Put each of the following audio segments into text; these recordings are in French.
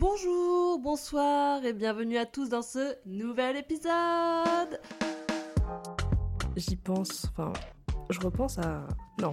Bonjour, bonsoir et bienvenue à tous dans ce nouvel épisode. J'y pense, enfin, je repense à... Non,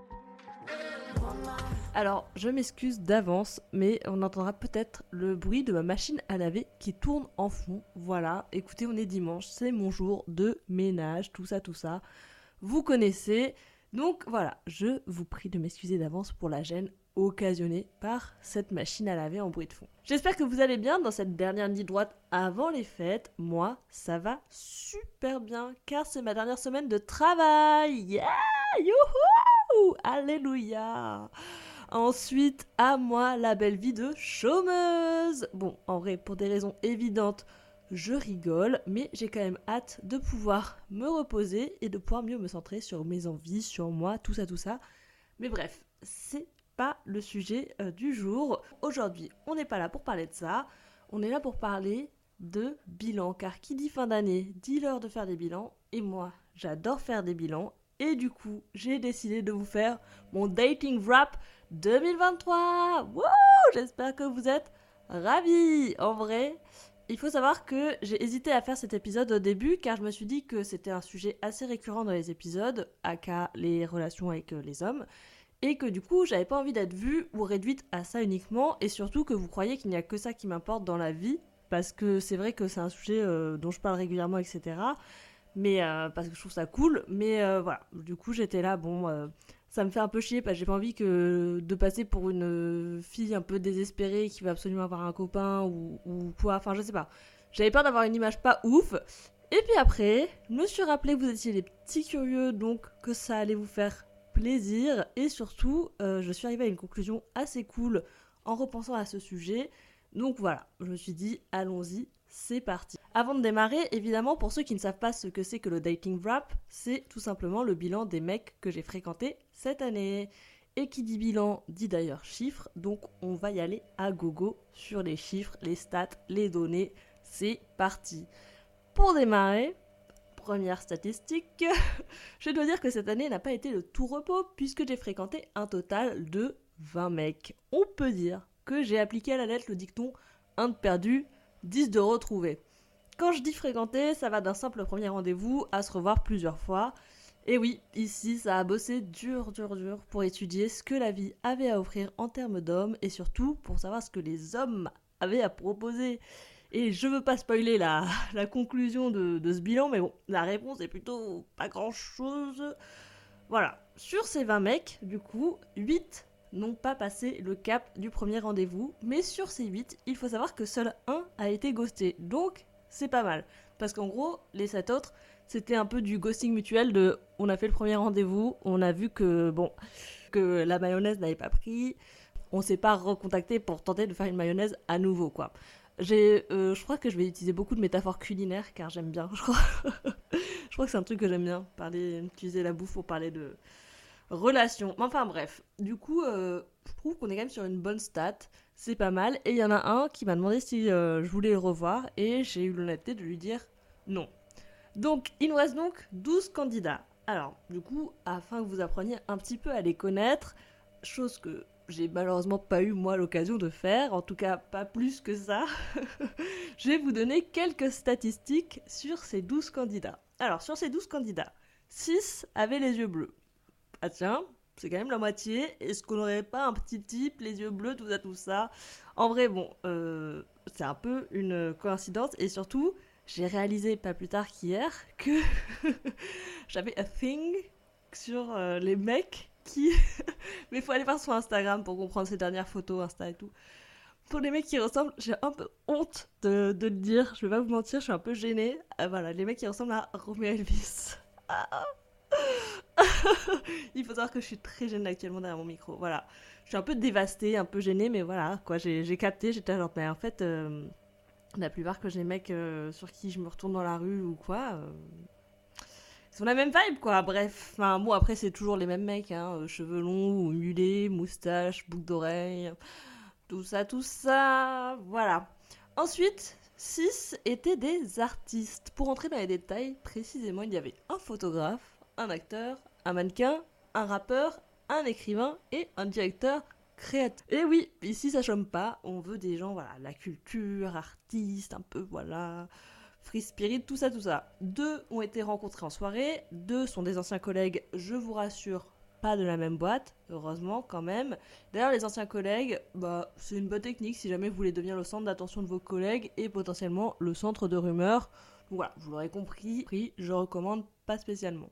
Alors, je m'excuse d'avance, mais on entendra peut-être le bruit de ma machine à laver qui tourne en fond. Voilà, écoutez, on est dimanche, c'est mon jour de ménage, tout ça, tout ça. Vous connaissez. Donc voilà, je vous prie de m'excuser d'avance pour la gêne occasionnée par cette machine à laver en bruit de fond. J'espère que vous allez bien dans cette dernière nuit droite avant les fêtes. Moi, ça va super bien car c'est ma dernière semaine de travail. Yeah! Youhou! Alléluia! Ensuite, à moi la belle vie de chômeuse. Bon, en vrai, pour des raisons évidentes, je rigole, mais j'ai quand même hâte de pouvoir me reposer et de pouvoir mieux me centrer sur mes envies, sur moi, tout ça, tout ça. Mais bref, c'est pas le sujet euh, du jour. Aujourd'hui, on n'est pas là pour parler de ça. On est là pour parler de bilan, car qui dit fin d'année dit l'heure de faire des bilans. Et moi, j'adore faire des bilans. Et du coup, j'ai décidé de vous faire mon dating wrap 2023 Wouh J'espère que vous êtes ravis. En vrai, il faut savoir que j'ai hésité à faire cet épisode au début car je me suis dit que c'était un sujet assez récurrent dans les épisodes, aka les relations avec euh, les hommes, et que du coup j'avais pas envie d'être vue ou réduite à ça uniquement, et surtout que vous croyez qu'il n'y a que ça qui m'importe dans la vie, parce que c'est vrai que c'est un sujet euh, dont je parle régulièrement, etc. Mais euh, parce que je trouve ça cool, mais voilà, du coup j'étais là, bon ça me fait un peu chier parce que j'ai pas envie que de passer pour une fille un peu désespérée qui va absolument avoir un copain ou, ou quoi. Enfin, je sais pas. J'avais peur d'avoir une image pas ouf. Et puis après, je me suis rappelé que vous étiez des petits curieux, donc que ça allait vous faire plaisir. Et surtout, euh, je suis arrivée à une conclusion assez cool en repensant à ce sujet. Donc voilà, je me suis dit, allons-y, c'est parti. Avant de démarrer, évidemment, pour ceux qui ne savent pas ce que c'est que le dating wrap, c'est tout simplement le bilan des mecs que j'ai fréquentés cette année. Et qui dit bilan dit d'ailleurs chiffres, donc on va y aller à gogo sur les chiffres, les stats, les données. C'est parti. Pour démarrer, première statistique, je dois dire que cette année n'a pas été le tout repos puisque j'ai fréquenté un total de 20 mecs. On peut dire que j'ai appliqué à la lettre le dicton 1 de perdu, 10 de retrouvé. Quand je dis fréquenter, ça va d'un simple premier rendez-vous à se revoir plusieurs fois. Et oui, ici, ça a bossé dur, dur, dur pour étudier ce que la vie avait à offrir en termes d'hommes et surtout pour savoir ce que les hommes avaient à proposer. Et je veux pas spoiler la, la conclusion de, de, ce bilan, mais bon, la réponse est plutôt pas grand chose. Voilà. Sur ces 20 mecs, du coup, 8 n'ont pas passé le cap du premier rendez-vous, mais sur ces 8, il faut savoir que seul un a été ghosté. Donc, c'est pas mal. Parce qu'en gros, les 7 autres, c'était un peu du ghosting mutuel de on a fait le premier rendez-vous, on a vu que bon que la mayonnaise n'avait pas pris, on s'est pas recontacté pour tenter de faire une mayonnaise à nouveau quoi. J'ai, euh, je crois que je vais utiliser beaucoup de métaphores culinaires car j'aime bien. Je crois, je crois que c'est un truc que j'aime bien, parler, utiliser la bouffe pour parler de relations. Enfin bref, du coup, euh, je trouve qu'on est quand même sur une bonne stat. C'est pas mal. Et il y en a un qui m'a demandé si euh, je voulais le revoir et j'ai eu l'honnêteté de lui dire non. Donc, il nous reste donc 12 candidats. Alors, du coup, afin que vous appreniez un petit peu à les connaître, chose que j'ai malheureusement pas eu moi l'occasion de faire, en tout cas pas plus que ça, je vais vous donner quelques statistiques sur ces 12 candidats. Alors, sur ces 12 candidats, 6 avaient les yeux bleus. Ah tiens, c'est quand même la moitié. Est-ce qu'on n'aurait pas un petit type, les yeux bleus, tout ça, tout ça? En vrai, bon, euh, c'est un peu une coïncidence. Et surtout, j'ai réalisé pas plus tard qu'hier que j'avais a thing sur euh, les mecs qui. Mais il faut aller voir sur Instagram pour comprendre ces dernières photos, Insta et tout. Pour les mecs qui ressemblent, j'ai un peu honte de, le dire, je vais pas vous mentir, je suis un peu gênée. Euh, voilà, les mecs qui ressemblent à Romeo Elvis. Ah Il faut savoir que je suis très gênée actuellement derrière mon micro. Voilà. Je suis un peu dévastée, un peu gênée, mais voilà, quoi. J'ai capté, j'étais genre, mais en fait, euh, la plupart que j'ai mecs euh, sur qui je me retourne dans la rue ou quoi, euh, ils ont la même vibe, quoi. Bref, enfin, bon, après, c'est toujours les mêmes mecs, hein. euh, Cheveux longs, mulets, moustache, boucle d'oreille, tout ça, tout ça. Voilà. Ensuite, 6 étaient des artistes. Pour entrer dans les détails, précisément, il y avait un photographe, un acteur, un mannequin, un rappeur, un écrivain et un directeur créatif. Et oui, ici ça chôme pas, on veut des gens, voilà, la culture, artistes, un peu, voilà, free spirit, tout ça, tout ça. Deux ont été rencontrés en soirée, deux sont des anciens collègues, je vous rassure, pas de la même boîte, heureusement quand même. D'ailleurs, les anciens collègues, bah, c'est une bonne technique si jamais vous voulez devenir le centre d'attention de vos collègues et potentiellement le centre de rumeurs. Voilà, vous l'aurez compris, je recommande pas spécialement.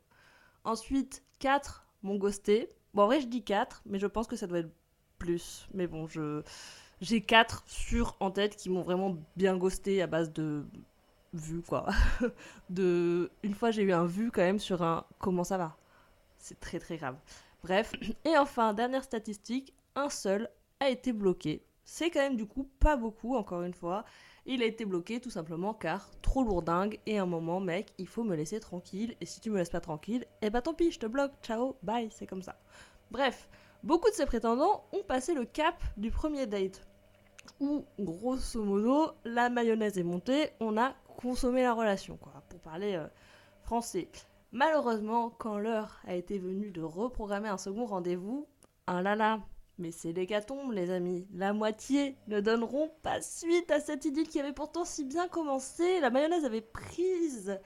Ensuite, 4 m'ont ghosté. Bon, en vrai, je dis 4, mais je pense que ça doit être plus. Mais bon, je j'ai 4 sur en tête qui m'ont vraiment bien ghosté à base de vues, quoi. de Une fois, j'ai eu un vu quand même sur un comment ça va. C'est très très grave. Bref. Et enfin, dernière statistique, un seul a été bloqué. C'est quand même du coup pas beaucoup, encore une fois. Il a été bloqué tout simplement car trop lourdingue et un moment mec il faut me laisser tranquille et si tu me laisses pas tranquille eh bah tant pis je te bloque ciao bye c'est comme ça. Bref, beaucoup de ces prétendants ont passé le cap du premier date où grosso modo la mayonnaise est montée, on a consommé la relation quoi pour parler euh, français. Malheureusement quand l'heure a été venue de reprogrammer un second rendez-vous, un lala mais c'est l'hécatombe, les amis. La moitié ne donneront pas suite à cette idylle qui avait pourtant si bien commencé. La mayonnaise avait prise.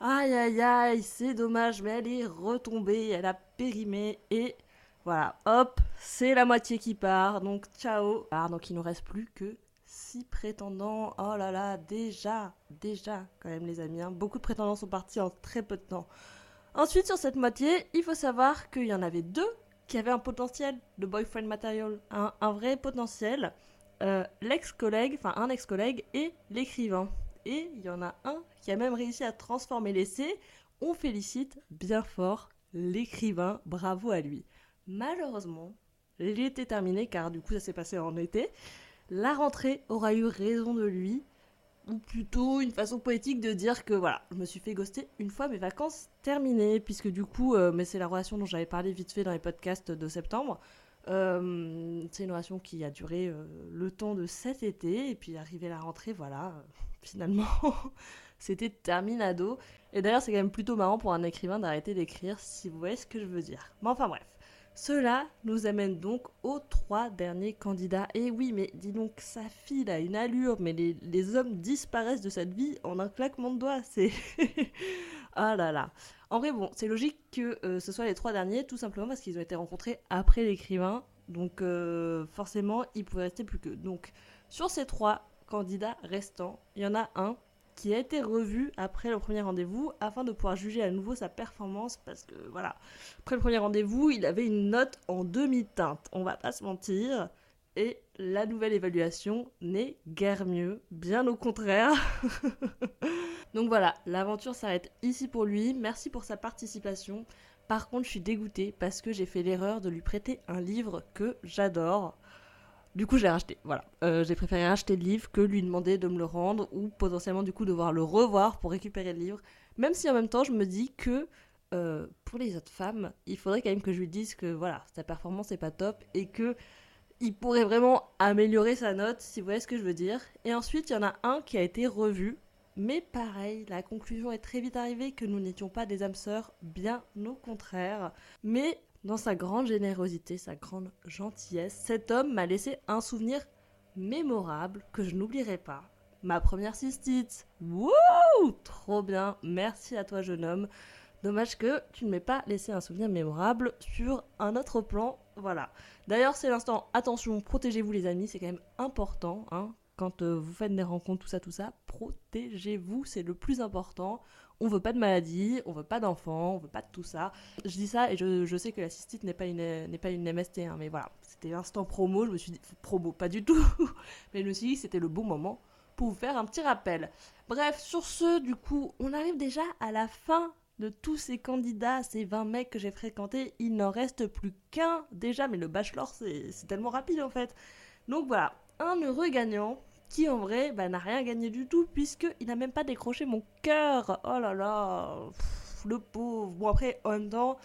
Aïe aïe aïe, c'est dommage, mais elle est retombée, elle a périmé et voilà, hop, c'est la moitié qui part. Donc ciao. Alors, donc il nous reste plus que 6 prétendants. Oh là là, déjà, déjà quand même les amis. Hein. Beaucoup de prétendants sont partis en très peu de temps. Ensuite, sur cette moitié, il faut savoir qu'il y en avait deux qui avait un potentiel de boyfriend material, un, vrai potentiel. Euh, l'ex-collègue, enfin un ex-collègue et l'écrivain. Et il y en a un qui a même réussi à transformer l'essai. On félicite bien fort l'écrivain, bravo à lui. Malheureusement, l'été terminé, car du coup ça s'est passé en été, la rentrée aura eu raison de lui ou plutôt une façon poétique de dire que voilà, je me suis fait ghoster une fois mes vacances terminées, puisque du coup, euh, mais c'est la relation dont j'avais parlé vite fait dans les podcasts de septembre. Euh, c'est une relation qui a duré euh, le temps de cet été, et puis arrivé la rentrée, voilà, finalement, c'était terminado. Et d'ailleurs, c'est quand même plutôt marrant pour un écrivain d'arrêter d'écrire, si vous voyez ce que je veux dire. Mais enfin bref. Cela nous amène donc aux trois derniers candidats. Et oui, mais dis donc, sa fille a une allure, mais les, hommes disparaissent de cette vie en un claquement de doigts. C'est. ah là là. En vrai, bon, c'est logique que euh, ce soit les trois derniers, tout simplement parce qu'ils ont été rencontrés après l'écrivain. Donc, euh, forcément, il pouvait rester plus que. Donc, sur ces trois candidats restants, il y en a un qui a été revu après le premier rendez-vous afin de pouvoir juger à nouveau sa performance parce que voilà, après le premier rendez-vous, il avait une note en demi-teinte, on va pas se mentir. Et la nouvelle évaluation n'est guère mieux, bien au contraire. Donc voilà, l'aventure s'arrête ici pour lui. Merci pour sa participation. Par contre, je suis dégoûtée parce que j'ai fait l'erreur de lui prêter un livre que j'adore. Du coup, j'ai racheté. Voilà. Euh, j'ai préféré acheter le livre que lui demander de me le rendre ou potentiellement du coup devoir le revoir pour récupérer le livre. Même si en même temps, je me dis que euh, pour les autres femmes, il faudrait quand même que je lui dise que voilà, sa performance n'est pas top et que il pourrait vraiment améliorer sa note, si vous voyez ce que je veux dire. Et ensuite, il y en a un qui a été revu. Mais pareil, la conclusion est très vite arrivée que nous n'étions pas des âmes sœurs, bien au contraire. Mais dans sa grande générosité, sa grande gentillesse, cet homme m'a laissé un souvenir mémorable que je n'oublierai pas. Ma première cystite. Wouh Trop bien. Merci à toi, jeune homme. Dommage que tu ne m'aies pas laissé un souvenir mémorable sur un autre plan. Voilà. D'ailleurs, c'est l'instant. Attention, protégez-vous, les amis. C'est quand même important. Hein, quand euh, vous faites des rencontres, tout ça, tout ça. Protégez-vous. C'est le plus important on veut pas de maladie, on veut pas d'enfants, on veut pas de tout ça. Je dis ça et je, sais que la cystite n'est pas une MST, hein, mais voilà, c'était l'instant promo. Je me suis dit promo, pas du tout, mais je me suis dit c'était le bon moment pour vous faire un petit rappel. Bref, sur ce, du coup, on arrive déjà à la fin de tous ces candidats, ces 20 mecs que j'ai fréquentés, il n'en reste plus qu'un déjà, mais le bachelor c'est tellement rapide en fait. Donc voilà, un heureux gagnant qui en vrai bah, n'a rien gagné du tout puisqu'il n'a même pas décroché mon cœur. Oh là là. le pauvre. Bon, après, en même temps,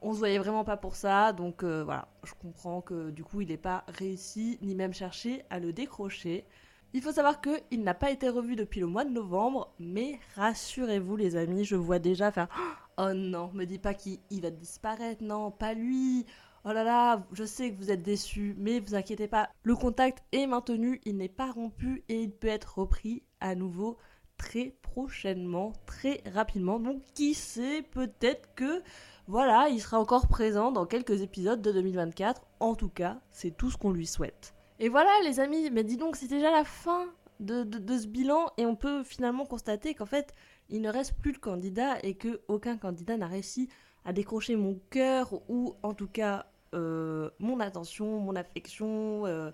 on se voyait vraiment pas pour ça, donc euh, voilà, je comprends que du coup, il n'ait pas réussi, ni même cherché à le décrocher. Il faut savoir qu'il n'a pas été revu depuis le mois de novembre, mais rassurez-vous les amis, je vois déjà faire Oh non, me dis pas qu'il va disparaître, non, pas lui. Oh là là, je sais que vous êtes déçus, mais vous inquiétez pas, le contact est maintenu, il n'est pas rompu et il peut être repris à nouveau très prochainement, très rapidement. Donc qui sait, peut-être que voilà, il sera encore présent dans quelques épisodes de 2024. En tout cas, c'est tout ce qu'on lui souhaite. Et voilà les amis, mais dis donc, c'est déjà la fin de, ce bilan et on peut finalement constater qu'en fait, il ne reste plus de candidats et que aucun candidat n'a réussi à décrocher mon cœur ou en tout cas euh, mon attention, mon affection, euh,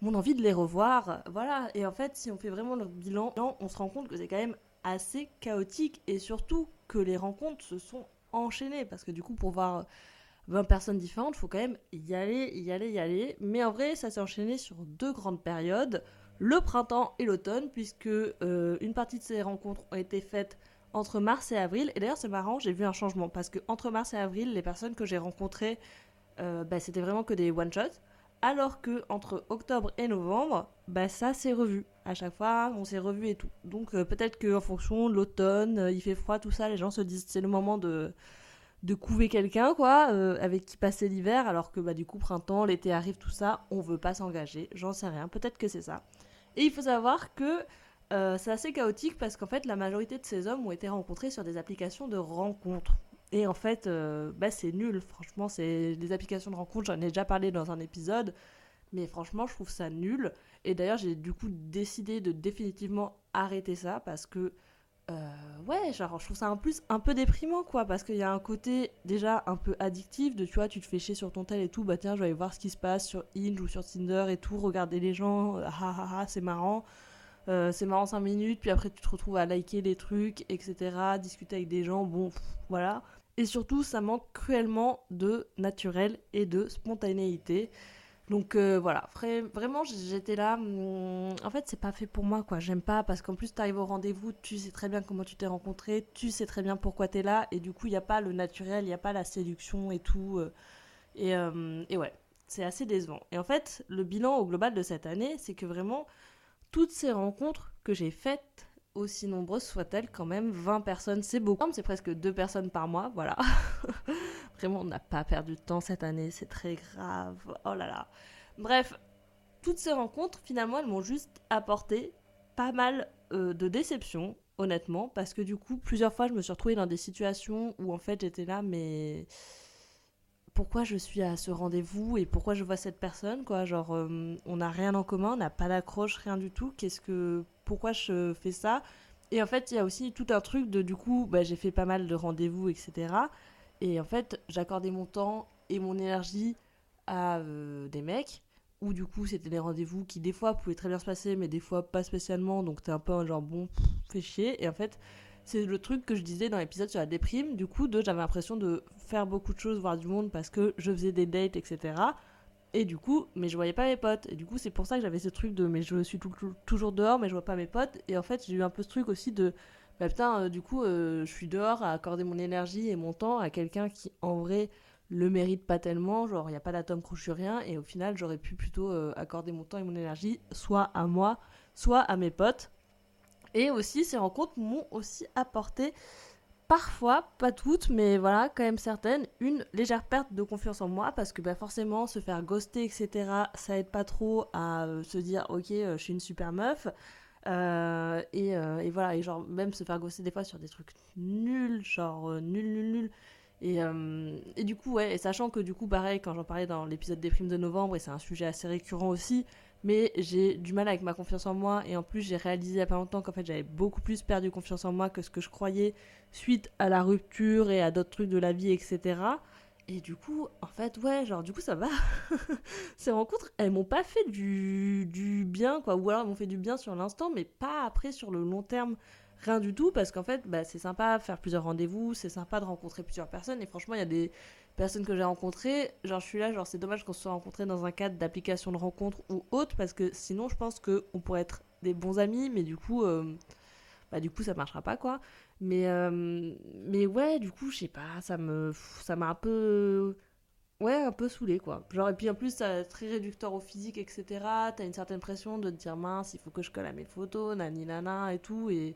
mon envie de les revoir. Voilà, et en fait, si on fait vraiment le bilan, on se rend compte que c'est quand même assez chaotique et surtout que les rencontres se sont enchaînées parce que du coup, pour voir 20 personnes différentes, faut quand même y aller, y aller, y aller. Mais en vrai, ça s'est enchaîné sur deux grandes périodes, le printemps et l'automne, puisque euh, une partie de ces rencontres ont été faites entre mars et avril. Et d'ailleurs, c'est marrant, j'ai vu un changement, parce que entre mars et avril, les personnes que j'ai rencontrées, euh, bah, c'était vraiment que des one-shots. Alors que entre octobre et novembre, bah, ça s'est revu. À chaque fois, on s'est revu et tout. Donc euh, peut-être qu'en fonction de l'automne, il fait froid, tout ça, les gens se disent c'est le moment de de couver quelqu'un, quoi, euh, avec qui passer l'hiver, alors que bah, du coup, printemps, l'été arrive, tout ça, on veut pas s'engager, j'en sais rien, peut-être que c'est ça. Et il faut savoir que euh, c'est assez chaotique parce qu'en fait, la majorité de ces hommes ont été rencontrés sur des applications de rencontres. Et en fait, euh, bah, c'est nul, franchement, c'est des applications de rencontres, j'en ai déjà parlé dans un épisode, mais franchement, je trouve ça nul. Et d'ailleurs, j'ai du coup décidé de définitivement arrêter ça parce que euh, ouais, genre, je trouve ça en plus un peu déprimant, quoi, parce qu'il y a un côté déjà un peu addictif de, tu vois, tu te fais chier sur ton tel et tout, bah tiens, je vais aller voir ce qui se passe sur Hinge ou sur Tinder et tout, regarder les gens, ah ah ah, c'est marrant. Euh, c'est marrant 5 minutes, puis après tu te retrouves à liker des trucs, etc., discuter avec des gens, bon, voilà. Et surtout, ça manque cruellement de naturel et de spontanéité. Donc euh, voilà, vraiment j'étais là. Hmm, en fait, c'est pas fait pour moi quoi. J'aime pas parce qu'en plus t'arrives au rendez-vous, tu sais très bien comment tu t'es rencontré, tu sais très bien pourquoi t'es là, et du coup il n'y a pas le naturel, il n'y a pas la séduction et tout. Euh, euh, et ouais, c'est assez décevant. Et en fait, le bilan au global de cette année, c'est que vraiment toutes ces rencontres que j'ai faites, aussi nombreuses soient-elles, quand même 20 personnes, c'est beaucoup. C'est presque deux personnes par mois, voilà. Vraiment, on n'a pas perdu de temps cette année, c'est très grave. Oh là là. Bref, toutes ces rencontres, finalement, elles m'ont juste apporté pas mal euh, de déceptions, honnêtement, parce que du coup, plusieurs fois, je me suis retrouvée dans des situations où en fait, j'étais là, mais pourquoi je suis à ce rendez-vous et pourquoi je vois cette personne, quoi. Genre, euh, on n'a rien en commun, on n'a pas d'accroche, rien du tout. Qu'est-ce que, pourquoi je fais ça? Et en fait, il y a aussi tout un truc de, du coup, bah, j'ai fait pas mal de rendez-vous, etc. Et en fait, j'accordais mon temps et mon énergie à euh, des mecs où du coup c'était des rendez-vous qui des fois pouvaient très bien se passer mais des fois pas spécialement donc t'es un peu un genre bon fais chier et en fait c'est le truc que je disais dans l'épisode sur la déprime du coup de j'avais l'impression de faire beaucoup de choses voir du monde parce que je faisais des dates etc et du coup mais je voyais pas mes potes et du coup c'est pour ça que j'avais ce truc de mais je suis toujours dehors mais je vois pas mes potes et en fait j'ai eu un peu ce truc aussi de bah putain, euh, du coup, euh, je suis dehors à accorder mon énergie et mon temps à quelqu'un qui, en vrai, le mérite pas tellement. Genre, il n'y a pas d'atome crochu, rien. Et au final, j'aurais pu plutôt euh, accorder mon temps et mon énergie soit à moi, soit à mes potes. Et aussi, ces rencontres m'ont aussi apporté, parfois, pas toutes, mais voilà, quand même certaines, une légère perte de confiance en moi. Parce que bah, forcément, se faire ghoster, etc., ça aide pas trop à se dire, ok, je suis une super meuf. Euh, et, euh, et, voilà, et genre même se faire gosser des fois sur des trucs nuls, genre euh, nul, nul, nul. Et, et, du coup, ouais, et sachant que du coup, pareil, quand j'en parlais dans l'épisode des primes de novembre, et c'est un sujet assez récurrent aussi, mais j'ai du mal avec ma confiance en moi, et en plus, j'ai réalisé il y a pas longtemps qu'en fait, j'avais beaucoup plus perdu confiance en moi que ce que je croyais suite à la rupture et à d'autres trucs de la vie, etc. Et du coup, en fait, ouais, genre, du coup, ça va. Ces rencontres, elles m'ont pas fait du, du, bien, quoi. Ou alors, elles m'ont fait du bien sur l'instant, mais pas après sur le long terme. Rien du tout, parce qu'en fait, bah, c'est sympa faire plusieurs rendez-vous, c'est sympa de rencontrer plusieurs personnes. Et franchement, il y a des personnes que j'ai rencontrées, genre, je suis là, genre, c'est dommage qu'on se soit rencontrés dans un cadre d'application de rencontre ou autre, parce que sinon, je pense qu'on pourrait être des bons amis, mais du coup, euh, bah, du coup, ça marchera pas, quoi. Mais, euh, mais ouais, du coup, je sais pas, ça me ça m'a un peu. Ouais, un peu saoulé quoi. Genre, et puis en plus, c'est très réducteur au physique, etc. T'as une certaine pression de te dire mince, il faut que je colle à mes photos, nani nana et tout. Et,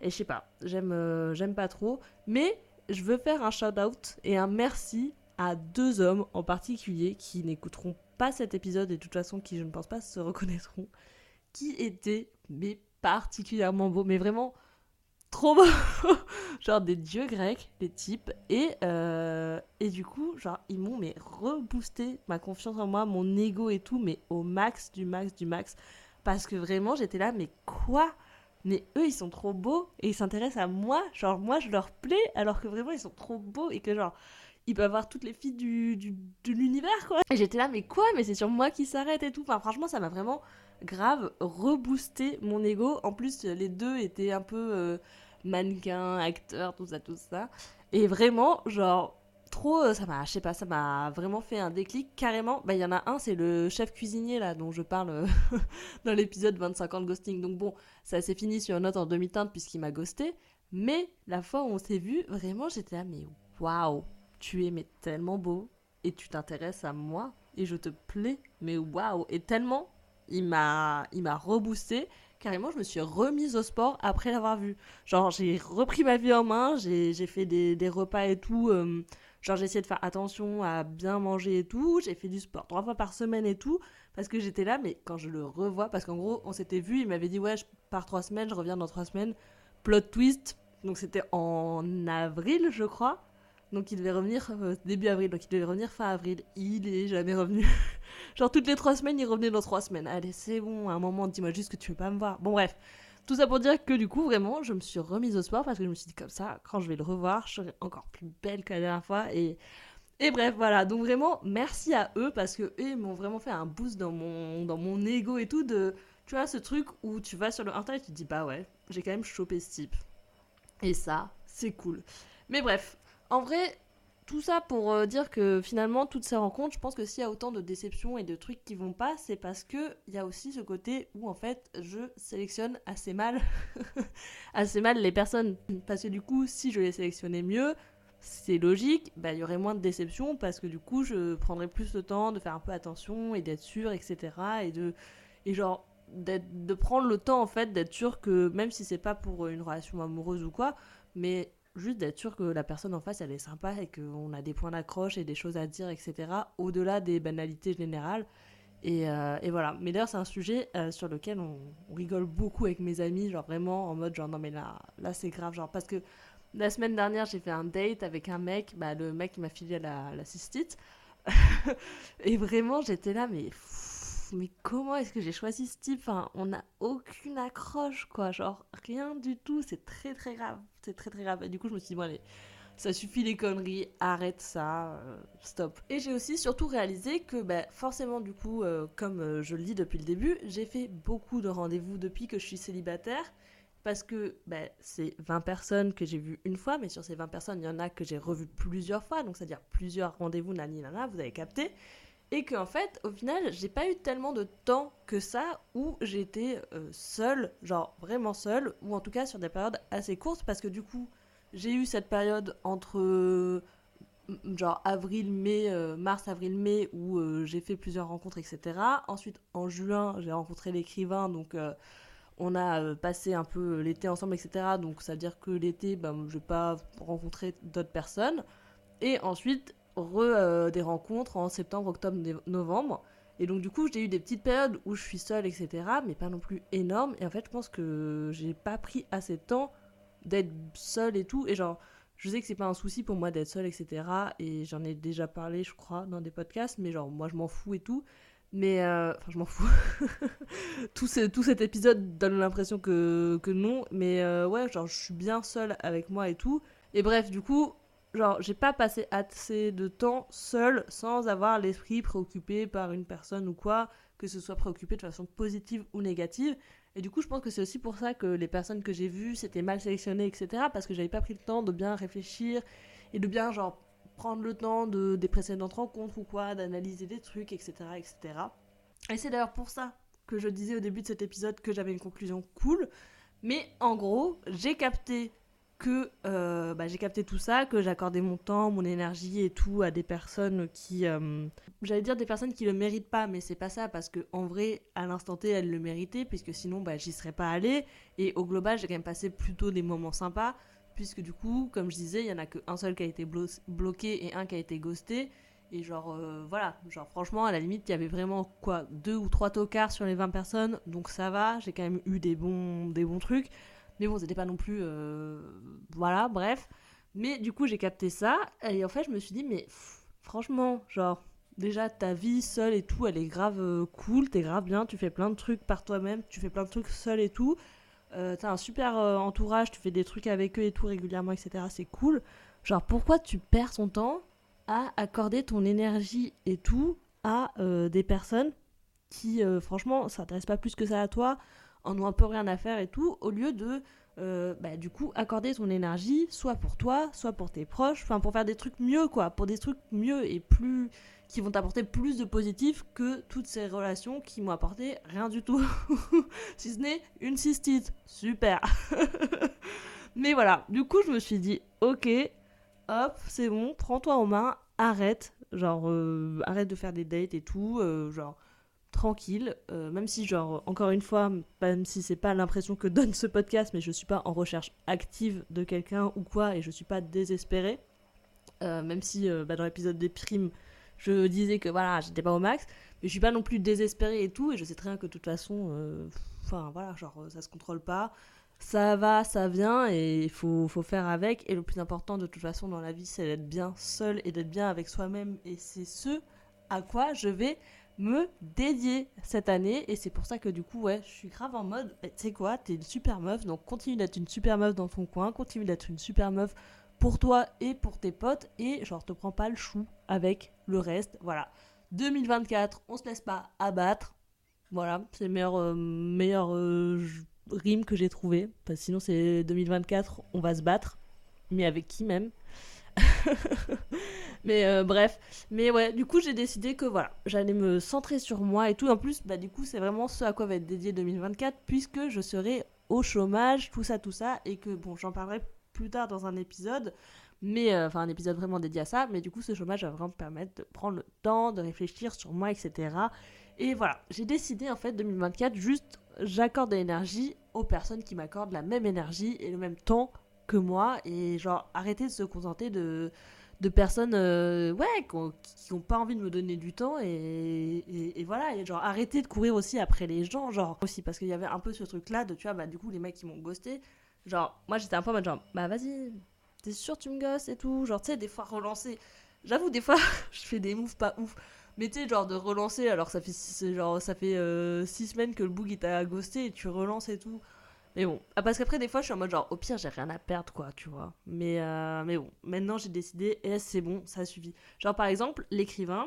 et je sais pas, j'aime euh, j'aime pas trop. Mais je veux faire un shout out et un merci à deux hommes en particulier qui n'écouteront pas cet épisode et de toute façon qui, je ne pense pas, se reconnaîtront. Qui étaient, mais particulièrement beaux, mais vraiment trop beau genre des dieux grecs les types et euh, et du coup genre ils m'ont mais reboosté ma confiance en moi mon ego et tout mais au max du max du max. Parce que vraiment j'étais là mais quoi? Mais eux ils sont trop beaux et ils s'intéressent à moi. Genre moi je leur plais alors que vraiment ils sont trop beaux et que genre ils peuvent avoir toutes les filles du, de l'univers quoi et j'étais là mais quoi? Mais c'est sur moi qui s'arrête et tout enfin franchement ça m'a vraiment grave rebooster mon ego. En plus, les deux étaient un peu euh, mannequins, acteurs, tout ça, tout ça. Et vraiment, genre, trop, euh, ça m'a, je sais pas, ça m'a vraiment fait un déclic. Carrément, bah, il y en a un, c'est le chef cuisinier, là, dont je parle euh, dans l'épisode 25 ans de ghosting. Donc bon, ça s'est fini sur une note en demi-teinte puisqu'il m'a ghosté. Mais la fois où on s'est vu, vraiment, j'étais là, mais waouh, tu es tellement beau et tu t'intéresses à moi et je te plais, mais waouh, et tellement il m'a il m'a reboosté carrément je me suis remise au sport après l'avoir vu. Genre j'ai repris ma vie en main j'ai fait des, des, repas et tout euh, genre j'ai essayé de faire attention à bien manger et tout j'ai fait du sport trois fois par semaine et tout parce que j'étais là mais quand je le revois parce qu'en gros on s'était vu il m'avait dit ouais je pars trois semaines je reviens dans trois semaines. Plot twist donc c'était en avril je crois donc il devait revenir euh, début avril, donc il devait revenir fin avril. Il est jamais revenu. Genre toutes les trois semaines, il revenait dans trois semaines. Allez, c'est bon, à un moment, dis-moi juste que tu veux pas me voir. Bon, bref. Tout ça pour dire que du coup, vraiment, je me suis remise au sport parce que je me suis dit comme ça, quand je vais le revoir, je serai encore plus belle que la dernière fois. Et, et bref, voilà. Donc vraiment, merci à eux parce que eux m'ont vraiment fait un boost dans mon, dans mon ego et tout. De, tu vois, ce truc où tu vas sur le internet et tu te dis, bah ouais, j'ai quand même chopé ce type. Et ça, c'est cool. Mais bref, en vrai, tout ça pour euh, dire que finalement, toutes ces rencontres, je pense que s'il y a autant de déceptions et de trucs qui vont pas, c'est parce que il y a aussi ce côté où en fait, je sélectionne assez mal, assez mal les personnes. Parce que du coup, si je les sélectionnais mieux, c'est logique, bah, il y aurait moins de déceptions parce que du coup, je prendrais plus le temps de faire un peu attention et d'être sûr, etc. Et de, et genre, de prendre le temps en fait d'être sûr que même si c'est pas pour une relation amoureuse ou quoi, mais juste d'être sûr que la personne en face elle est sympa et qu'on a des points d'accroche et des choses à dire, etc. Au-delà des banalités générales. Et, euh, et voilà. Mais d'ailleurs, c'est un sujet euh, sur lequel on, rigole beaucoup avec mes amis, genre vraiment en mode genre non mais là, là c'est grave, genre parce que la semaine dernière j'ai fait un date avec un mec, bah, le mec m'a filé la, la cystite. et vraiment j'étais là mais mais comment est-ce que j'ai choisi ce type? On n'a aucune accroche, quoi. Genre, rien du tout. C'est très, très grave. C'est très, très grave. Et du coup, je me suis dit, bon, allez, ça suffit les conneries, arrête ça, euh, stop. Et j'ai aussi surtout réalisé que, bah, forcément, du coup, euh, comme euh, je le dis depuis le début, j'ai fait beaucoup de rendez-vous depuis que je suis célibataire. Parce que bah, c'est 20 personnes que j'ai vues une fois, mais sur ces 20 personnes, il y en a que j'ai revues plusieurs fois, donc c'est-à-dire plusieurs rendez-vous, nani, nana, vous avez capté. Et qu'en fait, au final, j'ai pas eu tellement de temps que ça où j'étais euh, seule, genre vraiment seule, ou en tout cas sur des périodes assez courtes, parce que du coup, j'ai eu cette période entre genre avril-mai, euh, mars-avril-mai, où euh, j'ai fait plusieurs rencontres, etc. Ensuite, en juin, j'ai rencontré l'écrivain, donc on a passé un peu l'été ensemble, etc. Donc ça veut dire que l'été, ben, je vais pas rencontrer d'autres personnes. Et ensuite, re euh, des rencontres en septembre, octobre, novembre. Et donc du coup, j'ai eu des petites périodes où je suis seule, etc. Mais pas non plus énorme. Et en fait, je pense que j'ai pas pris assez de temps d'être seule et tout. Et genre, je sais que c'est pas un souci pour moi d'être seule, etc. Et j'en ai déjà parlé, je crois, dans des podcasts. Mais genre, moi, je m'en fous et tout. Mais euh, enfin, je m'en fous. tout, tout cet épisode donne l'impression que, que non. Mais euh, ouais, genre, je suis bien seule avec moi et tout. Et bref, du coup, genre, j'ai pas passé assez de temps seul sans avoir l'esprit préoccupé par une personne ou quoi, que ce soit préoccupé de façon positive ou négative. Et du coup, je pense que c'est aussi pour ça que les personnes que j'ai vues, c'était mal sélectionné, etc. Parce que j'avais pas pris le temps de bien réfléchir et de bien, genre, prendre le temps de, des précédentes rencontres ou quoi, d'analyser des trucs, etc. etc. Et c'est d'ailleurs pour ça que je disais au début de cet épisode que j'avais une conclusion cool. Mais en gros, j'ai capté que euh, bah, j'ai capté tout ça, que j'accordais mon temps, mon énergie et tout à des personnes qui, euh, j'allais dire des personnes qui le méritent pas, mais c'est pas ça parce que en vrai, à l'instant T, elles le méritaient puisque sinon, bah, j'y serais pas allée. Et au global, j'ai quand même passé plutôt des moments sympas puisque du coup, comme je disais, il y en a qu'un seul qui a été bloqué et un qui a été ghosté. Et genre, euh, voilà, genre franchement, à la limite, il y avait vraiment quoi, deux ou trois tocards sur les 20 personnes, donc ça va, j'ai quand même eu des bons, des bons trucs. Mais bon, c'était pas non plus. Euh, voilà, bref. Mais du coup, j'ai capté ça. Et en fait, je me suis dit, mais franchement, genre, déjà, ta vie seule et tout, elle est grave euh, cool, t'es grave bien, tu fais plein de trucs par toi-même, tu fais plein de trucs seul et tout. Euh, t'as un super entourage, tu fais des trucs avec eux et tout régulièrement, etc. C'est cool. Genre, pourquoi tu perds ton temps à accorder ton énergie et tout à des personnes qui, franchement, s'intéressent pas plus que ça à toi en ont un peu rien à faire et tout, au lieu de euh, bah, du coup accorder ton énergie soit pour toi, soit pour tes proches, enfin pour faire des trucs mieux quoi, pour des trucs mieux et plus qui vont t'apporter plus de positif que toutes ces relations qui m'ont apporté rien du tout, si ce n'est une cystite, super. Mais voilà, du coup je me suis dit ok, hop c'est bon, prends-toi en main, arrête, genre euh, arrête de faire des dates et tout, euh, genre tranquille, euh, même si genre encore une fois, même si c'est pas l'impression que donne ce podcast, mais je suis pas en recherche active de quelqu'un ou quoi, et je suis pas désespérée, euh, même si euh, bah, dans l'épisode des primes, je disais que voilà, j'étais pas au max, mais je suis pas non plus désespérée et tout, et je sais très bien que de toute façon, enfin voilà, genre ça se contrôle pas, ça va, ça vient, et il faut, faut faire avec, et le plus important de toute façon dans la vie, c'est d'être bien seul et d'être bien avec soi-même, et c'est ce à quoi je vais me dédier cette année. Et c'est pour ça que du coup, ouais, je suis grave en mode, tu sais quoi, t'es une super meuf, donc continue d'être une super meuf dans ton coin, continue d'être une super meuf pour toi et pour tes potes, et genre te prends pas le chou avec le reste. Voilà. 2024, on se laisse pas abattre. Voilà, c'est le meilleur, euh, meilleur euh, rime que j'ai trouvé. Parce sinon, c'est 2024, on va se battre. Mais avec qui même? mais euh, bref, mais ouais, du coup j'ai décidé que voilà, j'allais me centrer sur moi et tout. En plus, bah du coup c'est vraiment ce à quoi va être dédié 2024 puisque je serai au chômage, tout ça, tout ça, et que bon, j'en parlerai plus tard dans un épisode, mais euh, enfin un épisode vraiment dédié à ça. Mais du coup, ce chômage va vraiment me permettre de prendre le temps, de réfléchir sur moi, etc. Et voilà, j'ai décidé en fait 2024 juste j'accorde de l'énergie aux personnes qui m'accordent la même énergie et le même temps que moi et genre arrêter de se contenter de, de personnes euh, ouais qui n'ont pas envie de me donner du temps et, et, voilà. Et genre arrêter de courir aussi après les gens genre aussi parce qu'il y avait un peu ce truc là de tu vois bah du coup les mecs qui m'ont ghosté. Genre moi j'étais un peu en mode genre bah vas-y t'es sûr tu me ghostes et tout. Genre tu sais des fois relancer. J'avoue des fois je fais des moves pas ouf. Mais tu sais genre de relancer alors ça fait genre ça fait euh, six semaines que le bug il t'a ghosté et tu relances et tout mais bon, ah, parce qu'après, des fois, je suis en mode genre, au pire, j'ai rien à perdre, quoi, tu vois. Mais, euh, mais bon, maintenant, j'ai décidé, et c'est bon, ça suffit. Genre, par exemple, l'écrivain,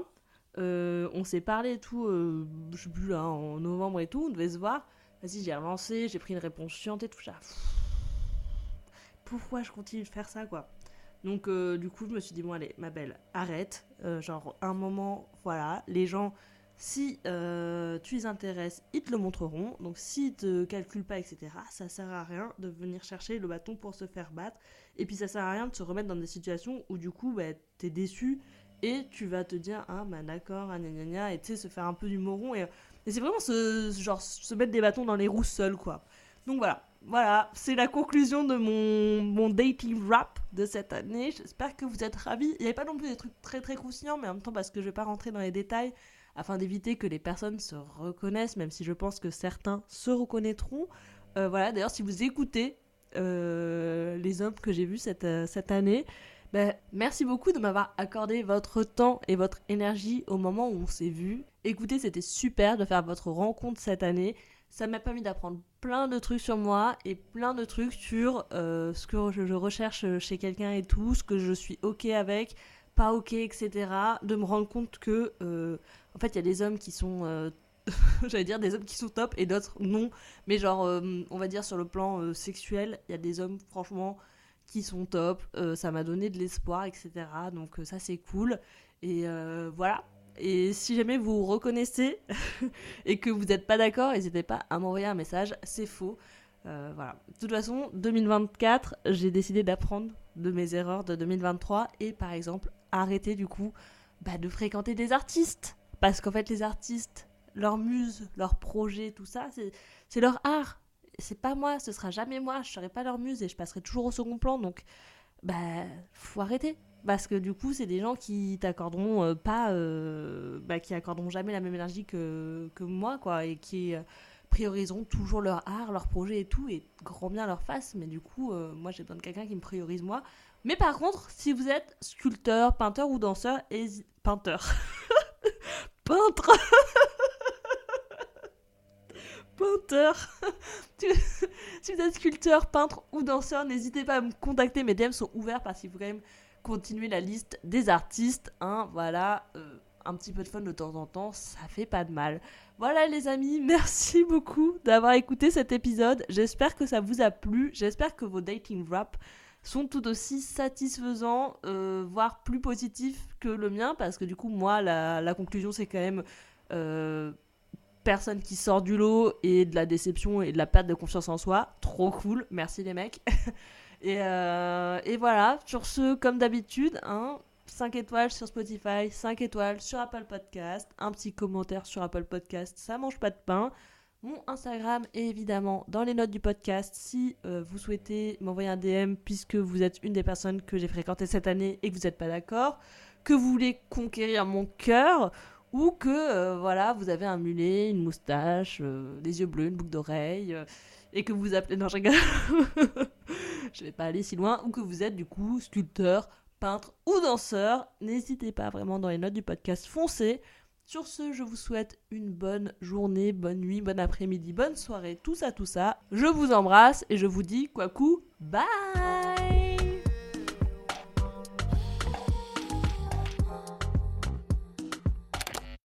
euh, on s'est parlé et tout, euh, je sais plus là, en novembre et tout, on devait se voir. Vas-y, j'ai avancé, j'ai pris une réponse chiante et tout ça. Pourquoi je continue de faire ça, quoi? Donc, du coup, je me suis dit, bon, allez, ma belle, arrête. genre, un moment, voilà, les gens si euh, tu les intéresses, ils te le montreront. Donc s'ils te calculent pas, etc., ça sert à rien de venir chercher le bâton pour se faire battre. Et puis ça sert à rien de se remettre dans des situations où du coup, bah, es déçu et tu vas te dire, ah bah d'accord, ah, gna, gna, et tu sais, se faire un peu du moron. Et, c'est vraiment ce, genre, se mettre des bâtons dans les roues seul, quoi. Donc voilà, voilà, c'est la conclusion de mon, mon dating rap de cette année. J'espère que vous êtes ravis. Il n'y avait pas non plus des trucs très très croustillants, mais en même temps, parce que je vais pas rentrer dans les détails, afin d'éviter que les personnes se reconnaissent, même si je pense que certains se reconnaîtront. Euh, voilà, d'ailleurs, si vous écoutez euh, les hommes que j'ai vus cette, euh, cette année, ben, merci beaucoup de m'avoir accordé votre temps et votre énergie au moment où on s'est vus. Écoutez, c'était super de faire votre rencontre cette année. Ça m'a permis d'apprendre plein de trucs sur moi et plein de trucs sur ce que je recherche chez quelqu'un et tout, ce que je suis ok avec, pas ok, etc. De me rendre compte que en fait, il y a des hommes qui sont. Euh, j'allais dire des hommes qui sont top et d'autres non. Mais genre, euh, on va dire sur le plan euh, sexuel, il y a des hommes, franchement, qui sont top. ça m'a donné de l'espoir, etc. Donc ça, c'est cool. Et voilà. Et si jamais vous reconnaissez et que vous n'êtes pas d'accord, n'hésitez pas à m'envoyer un message. C'est faux. Euh, voilà. De toute façon, 2024, j'ai décidé d'apprendre de mes erreurs de 2023 et par exemple arrêter du coup bah, de fréquenter des artistes. Parce qu'en fait, les artistes, leur muse, leur projet, tout ça, c'est leur art. C'est pas moi, ce sera jamais moi, je serai pas leur muse et je passerai toujours au second plan. Donc, bah, faut arrêter. Parce que du coup, c'est des gens qui t'accorderont euh, pas, euh, bah, qui accorderont jamais la même énergie que, moi, quoi, et qui euh, prioriseront toujours leur art, leur projet et tout, et grand bien leur face. Mais du coup, moi, j'ai besoin de quelqu'un qui me priorise moi. Mais par contre, si vous êtes sculpteur, peinteur ou danseur, et peinteur, peintre. peintre. si vous êtes sculpteur, peintre ou danseur, n'hésitez pas à me contacter. Mes DM sont ouverts parce qu'il faut quand même continuer la liste des artistes. Hein, voilà, euh, un petit peu de fun de temps en temps, ça fait pas de mal. Voilà les amis, merci beaucoup d'avoir écouté cet épisode. J'espère que ça vous a plu. J'espère que vos dating rap sont tout aussi satisfaisants, euh, voire plus positifs que le mien, parce que du coup, moi, la, conclusion, c'est quand même euh, personne qui sort du lot et de la déception et de la perte de confiance en soi. Trop cool, merci les mecs. Euh, et, voilà, sur ce, comme d'habitude, hein, 5 étoiles sur Spotify, 5 étoiles sur Apple Podcast, un petit commentaire sur Apple Podcast, ça mange pas de pain. Mon Instagram est évidemment dans les notes du podcast si euh, vous souhaitez m'envoyer un DM puisque vous êtes une des personnes que j'ai fréquentées cette année et que vous n'êtes pas d'accord, que vous voulez conquérir mon cœur ou que euh, voilà vous avez un mulet, une moustache, des yeux bleus, une boucle d'oreille et que vous appelez. Non, je je vais pas aller si loin. Ou que vous êtes du coup sculpteur, peintre ou danseur. N'hésitez pas vraiment dans les notes du podcast, foncez. Sur ce, je vous souhaite une bonne journée, bonne nuit, bon après-midi, bonne soirée, tout ça, tout ça. Je vous embrasse et je vous dis quoi coup, bye